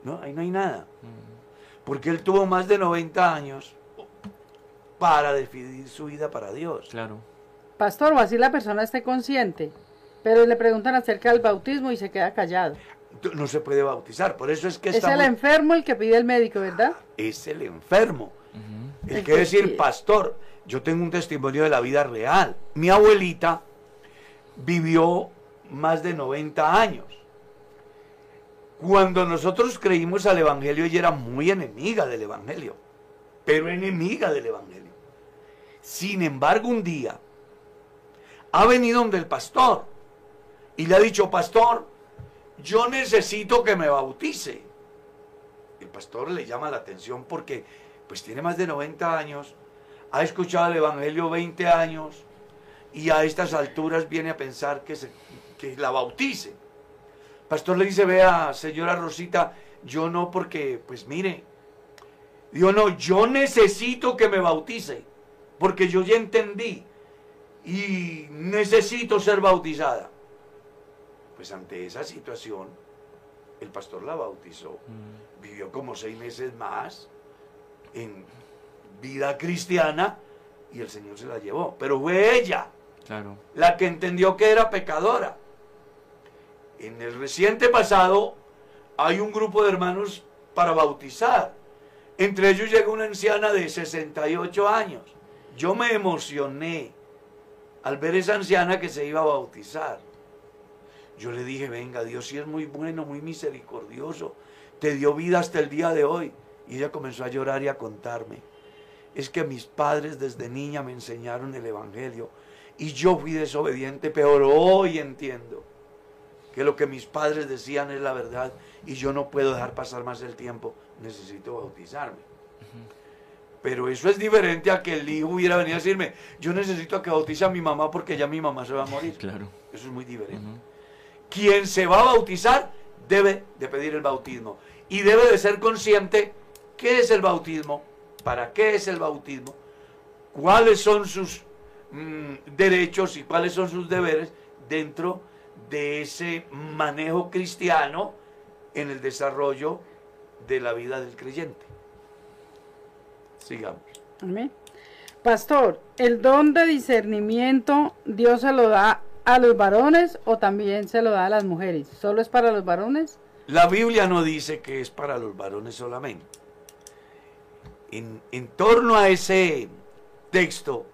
No, ahí no hay nada. Porque él tuvo más de 90 años para definir su vida para Dios. Claro. Pastor, o así la persona esté consciente, pero le preguntan acerca del bautismo y se queda callado. No se puede bautizar, por eso es que Es estamos- el enfermo el que pide el médico, ¿verdad? es el enfermo. El El que decir, pide. pastor, yo tengo un testimonio de la vida real. Mi abuelita vivió más de 90 años. Cuando nosotros creímos al Evangelio, ella era muy enemiga del Evangelio, pero enemiga del Evangelio. Sin embargo, un día ha venido donde el pastor y le ha dicho, pastor, yo necesito que me bautice. El pastor le llama la atención porque pues tiene más de 90 años, ha escuchado el Evangelio 20 años y a estas alturas viene a pensar que, se, que la bautice. Pastor le dice, vea, señora Rosita, yo no porque, pues mire, digo, no, yo necesito que me bautice, porque yo ya entendí y necesito ser bautizada. Pues ante esa situación, el pastor la bautizó vivió como seis meses más en vida cristiana y el Señor se la llevó. Pero fue ella Claro. la que entendió que era pecadora. En el reciente pasado hay un grupo de hermanos para bautizar. Entre ellos llega una anciana de 68 años. Yo me emocioné al ver esa anciana que se iba a bautizar. Yo le dije, venga, Dios sí es muy bueno, muy misericordioso. Te dio vida hasta el día de hoy. Y ella comenzó a llorar y a contarme. Es que mis padres desde niña me enseñaron el Evangelio. Y yo fui desobediente, pero hoy entiendo que lo que mis padres decían es la verdad. Y yo no puedo dejar pasar más el tiempo. Necesito bautizarme. Pero eso es diferente a que el hijo hubiera venido a decirme, yo necesito que bautice a mi mamá porque ya mi mamá se va a morir. [LAUGHS] Claro. Eso es muy diferente. Quien se va a bautizar debe de pedir el bautismo y debe de ser consciente qué es el bautismo, para qué es el bautismo, cuáles son sus mm, derechos y cuáles son sus deberes dentro de ese manejo cristiano en el desarrollo de la vida del creyente. Sigamos. Amén. Pastor, ¿el don de discernimiento Dios se lo da a los varones o también se lo da a las mujeres? ¿Solo es para los varones? La Biblia no dice que es para los varones solamente. En, en torno a ese texto,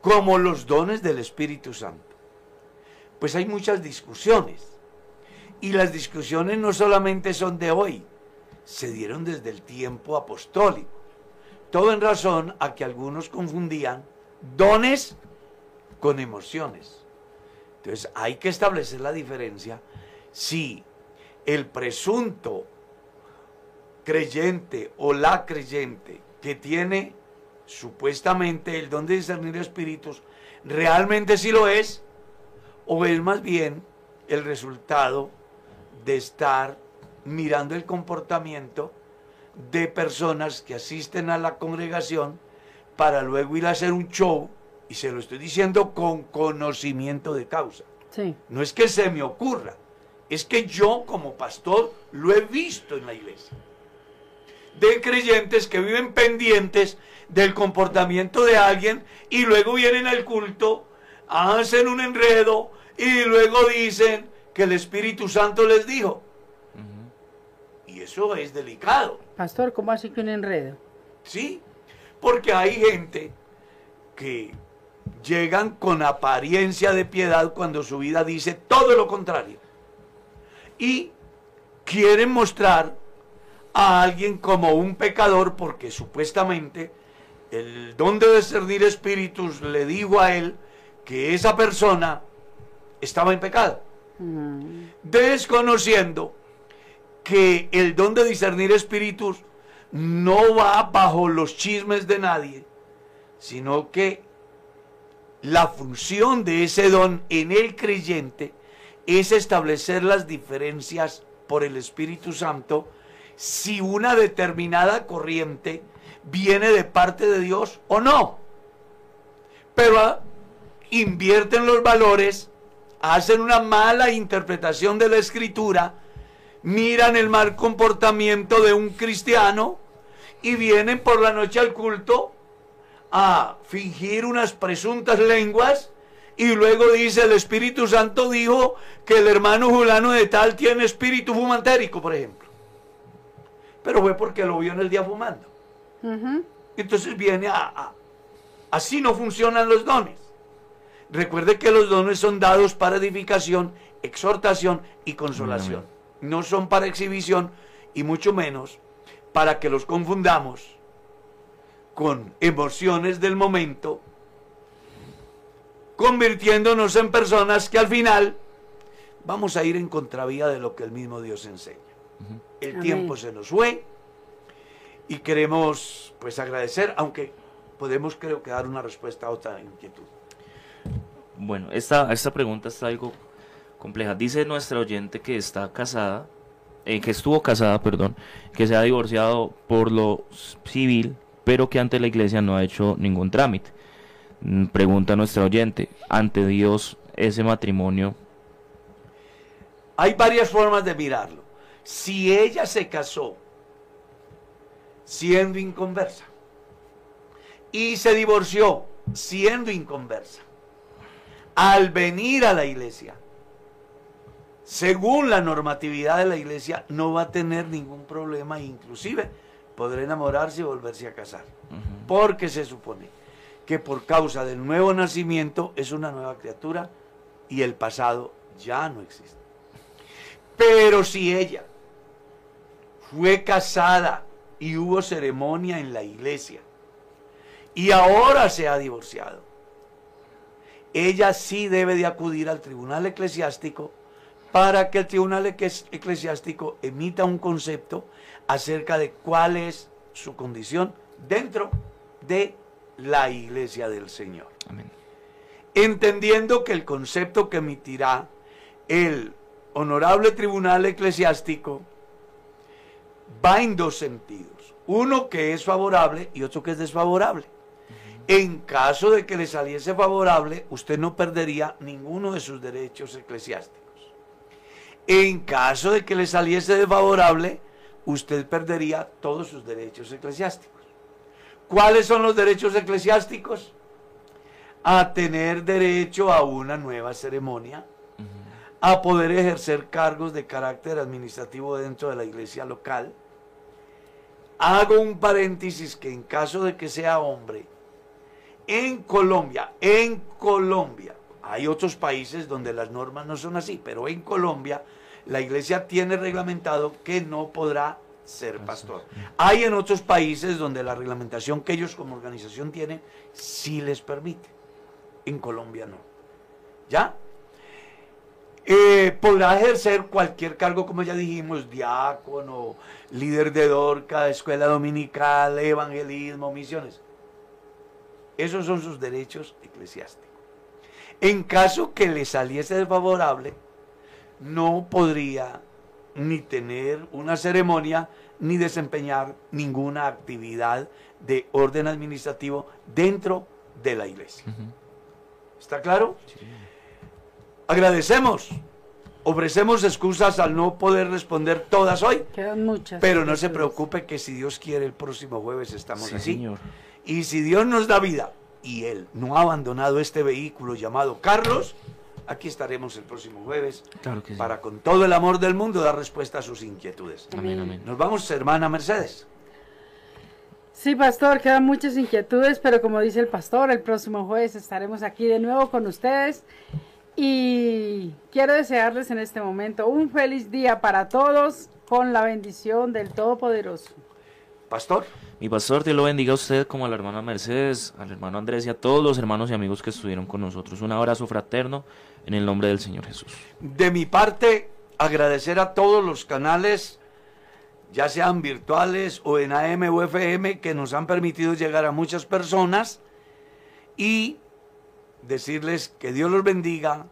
como los dones del Espíritu Santo, pues hay muchas discusiones. Y las discusiones no solamente son de hoy, se dieron desde el tiempo apostólico. Todo en razón a que algunos confundían dones con emociones. Entonces hay que establecer la diferencia si el presunto creyente o la creyente que tiene supuestamente el don de discernir espíritus realmente sí lo es o es más bien el resultado de estar mirando el comportamiento de personas que asisten a la congregación para luego ir a hacer un show, y se lo estoy diciendo con conocimiento de causa. Sí. No es que se me ocurra, es que yo como pastor lo he visto en la iglesia. De creyentes que viven pendientes del comportamiento de alguien y luego vienen al culto, hacen un enredo y luego dicen que el Espíritu Santo les dijo. Y eso es delicado. Pastor, ¿cómo así que un enredo? ¿Sí? Porque hay gente que llegan con apariencia de piedad cuando su vida dice todo lo contrario. Y quieren mostrar a alguien como un pecador porque supuestamente el don de discernir espíritus le dijo a él que esa persona estaba en pecado. Mm, Desconociendo que el don de discernir espíritus no va bajo los chismes de nadie, sino que la función de ese don en el creyente es establecer las diferencias por el Espíritu Santo si una determinada corriente viene de parte de Dios o no. Pero invierten los valores, hacen una mala interpretación de la escritura, miran el mal comportamiento de un cristiano y vienen por la noche al culto a fingir unas presuntas lenguas y luego dice el Espíritu Santo dijo que el hermano Julano de tal tiene espíritu fumantérico, por ejemplo. Pero fue porque lo vio en el día fumando. Entonces viene a, a- Así no funcionan los dones. Recuerde que los dones son dados para edificación, exhortación y consolación. No son para exhibición y mucho menos para que los confundamos con emociones del momento, convirtiéndonos en personas que al final vamos a ir en contravía de lo que el mismo Dios enseña. El Amén. tiempo se nos fue y queremos pues agradecer, aunque podemos creo que dar una respuesta a otra inquietud. Bueno, esta, esta pregunta está algo compleja. Dice nuestra oyente que está casada, eh, que estuvo casada, perdón, que se ha divorciado por lo civil, pero que ante la iglesia no ha hecho ningún trámite. Mm, Pregunta nuestra oyente, ante Dios ese matrimonio, Hay varias formas de mirarlo. Si ella se casó siendo inconversa y se divorció siendo inconversa, al venir a la iglesia, según la normatividad de la iglesia, no va a tener ningún problema, inclusive podrá enamorarse y volverse a casar. Porque se supone que por causa del nuevo nacimiento es una nueva criatura y el pasado ya no existe. Pero si ella fue casada y hubo ceremonia en la iglesia y ahora se ha divorciado, ella sí debe de acudir al tribunal eclesiástico para que el tribunal eclesiástico emita un concepto acerca de cuál es su condición dentro de la iglesia del Señor amén. entendiendo que el concepto que emitirá el honorable tribunal eclesiástico va en dos sentidos. Uno que es favorable y otro que es desfavorable. En caso de que le saliese favorable, usted no perdería ninguno de sus derechos eclesiásticos. En caso de que le saliese desfavorable, usted perdería todos sus derechos eclesiásticos. ¿Cuáles son los derechos eclesiásticos? a tener derecho a una nueva ceremonia, a poder ejercer cargos de carácter administrativo dentro de la iglesia local. Hago un paréntesis que en caso de que sea hombre, en Colombia, en Colombia, hay otros países donde las normas no son así, pero en Colombia la iglesia tiene reglamentado que no podrá ser pastor. Hay en otros países donde la reglamentación que ellos como organización tienen sí les permite. En Colombia no. ¿Ya? Eh, podrá ejercer cualquier cargo, como ya dijimos, diácono, líder de dorca, escuela dominical, evangelismo, misiones. Esos son sus derechos eclesiásticos. En caso que le saliese desfavorable, no podría ni tener una ceremonia ni desempeñar ninguna actividad de orden administrativo dentro de la iglesia. ¿Está claro? Agradecemos. Ofrecemos excusas al no poder responder todas hoy. Quedan muchas. Pero no se preocupe que si Dios quiere el próximo jueves estamos Sí, así. señor. Y si Dios nos da vida y Él no ha abandonado este vehículo llamado Carlos, aquí estaremos el próximo jueves Claro que sí. para con todo el amor del mundo dar respuesta a sus inquietudes. Amén, amén. Nos vamos, hermana Mercedes. Sí, pastor, quedan muchas inquietudes, pero como dice el pastor, el próximo jueves estaremos aquí de nuevo con ustedes. Y quiero desearles en este momento un feliz día para todos con la bendición del Todopoderoso. Pastor, Mi pastor, Dios lo bendiga a usted como a la hermana Mercedes, al hermano Andrés y a todos los hermanos y amigos que estuvieron con nosotros. Un abrazo fraterno en el nombre del Señor Jesús. de mi parte, agradecer a todos los canales, ya sean virtuales o en AM o FM, que nos han permitido llegar a muchas personas y decirles que Dios los bendiga,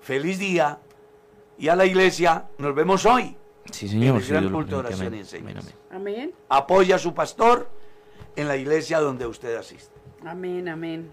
feliz día y a la iglesia nos vemos hoy. Sí, Señor. el sí, gran culto de oración y enseñanza. Amén. Apoya a su pastor en la iglesia donde usted asiste. Amén, amén.